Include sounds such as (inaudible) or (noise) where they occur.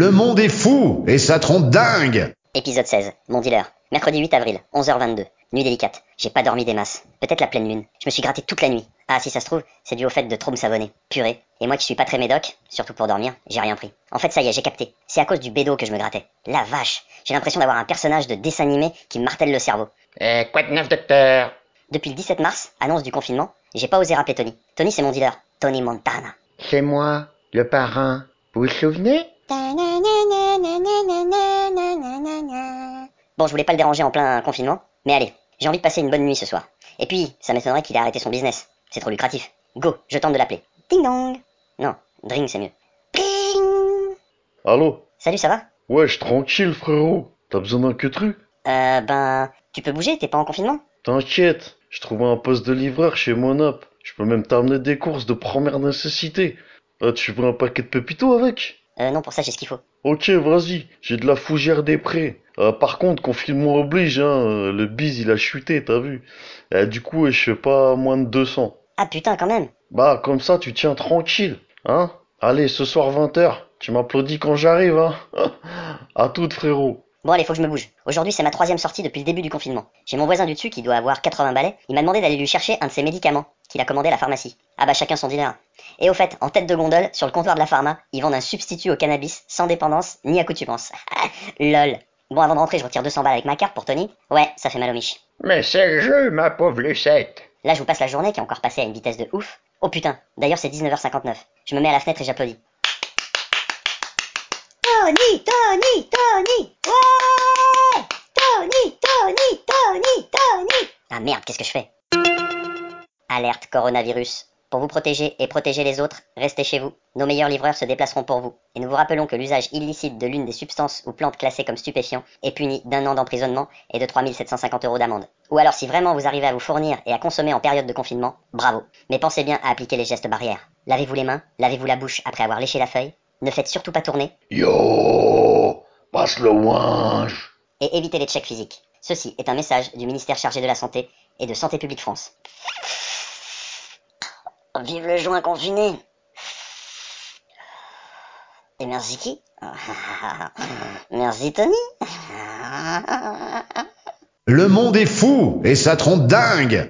Le monde est fou et ça trompe dingue Épisode 16, mon dealer. Mercredi 8 avril, 11h22. Nuit délicate. J'ai pas dormi des masses. Peut-être la pleine lune. Je me suis gratté toute la nuit. Ah, si ça se trouve, c'est dû au fait de trop me savonner. Purée. Et moi qui suis pas très médoc, surtout pour dormir, j'ai rien pris. En fait, ça y est, j'ai capté. C'est à cause du bédo que je me grattais. La vache. J'ai l'impression d'avoir un personnage de dessin animé qui me martèle le cerveau. Eh, quoi de neuf, docteur? Depuis le 17 mars, annonce du confinement, j'ai pas osé rappeler Tony. Tony, c'est mon dealer. Tony Montana. C'est moi, le parrain. Vous vous souvenez? Bon, je voulais pas le déranger en plein confinement, mais allez, j'ai envie de passer une bonne nuit ce soir. Et puis, ça m'étonnerait qu'il ait arrêté son business. C'est trop lucratif. Go, je tente de l'appeler. Ding dong Non, drink c'est mieux. Ping Allô Salut, ça va? Wesh, tranquille frérot. T'as besoin d'un que truc Euh, ben, tu peux bouger, t'es pas en confinement? T'inquiète, j'ai trouvé un poste de livreur chez Monop. Je peux même t'amener des courses de première nécessité. Ah, tu veux un paquet de pépito avec? Euh, non, pour ça j'ai ce qu'il faut. Ok, vas-y, j'ai de la fougère des prés. Euh, par contre, confinement oblige, hein, euh, le bise il a chuté, t'as vu. Euh, du coup, je fais pas moins de 200. Ah putain, quand même Bah, comme ça, tu tiens tranquille, hein Allez, ce soir 20h, tu m'applaudis quand j'arrive, hein (laughs) À toute, frérot. Bon allez, faut que je me bouge. Aujourd'hui, c'est ma troisième sortie depuis le début du confinement. J'ai mon voisin du dessus qui doit avoir 80 balais. Il m'a demandé d'aller lui chercher un de ses médicaments qu'il a commandé à la pharmacie. Ah bah chacun son dealer. Et au fait, en tête de gondole, sur le comptoir de la pharma, ils vendent un substitut au cannabis sans dépendance ni accoutumance. (laughs) Lol. Bon, avant de rentrer, je retire 200 balles avec ma carte pour Tony. Ouais, ça fait mal au mich. Mais c'est le jeu, ma pauvre Lucette. Là, je vous passe la journée qui est encore passée à une vitesse de ouf. Oh putain, d'ailleurs c'est 19h59. Je me mets à la fenêtre et j'applaudis. Tony, Tony, Tony Ouais Tony, Tony, Tony, Tony Ah merde, qu'est-ce que je fais? Alerte coronavirus. Pour vous protéger et protéger les autres, restez chez vous. Nos meilleurs livreurs se déplaceront pour vous. Et nous vous rappelons que l'usage illicite de l'une des substances ou plantes classées comme stupéfiants est puni d'un an d'emprisonnement et de 3750 euros d'amende. Ou alors si vraiment vous arrivez à vous fournir et à consommer en période de confinement, bravo. Mais pensez bien à appliquer les gestes barrières. Lavez-vous les mains, lavez-vous la bouche après avoir léché la feuille, ne faites surtout pas tourner Yo, passe le wange. et évitez les checks physiques. Ceci est un message du ministère chargé de la Santé et de Santé publique France. Vive le joint confiné Et merci qui (laughs) Merci Tony. Le monde est fou et ça trompe dingue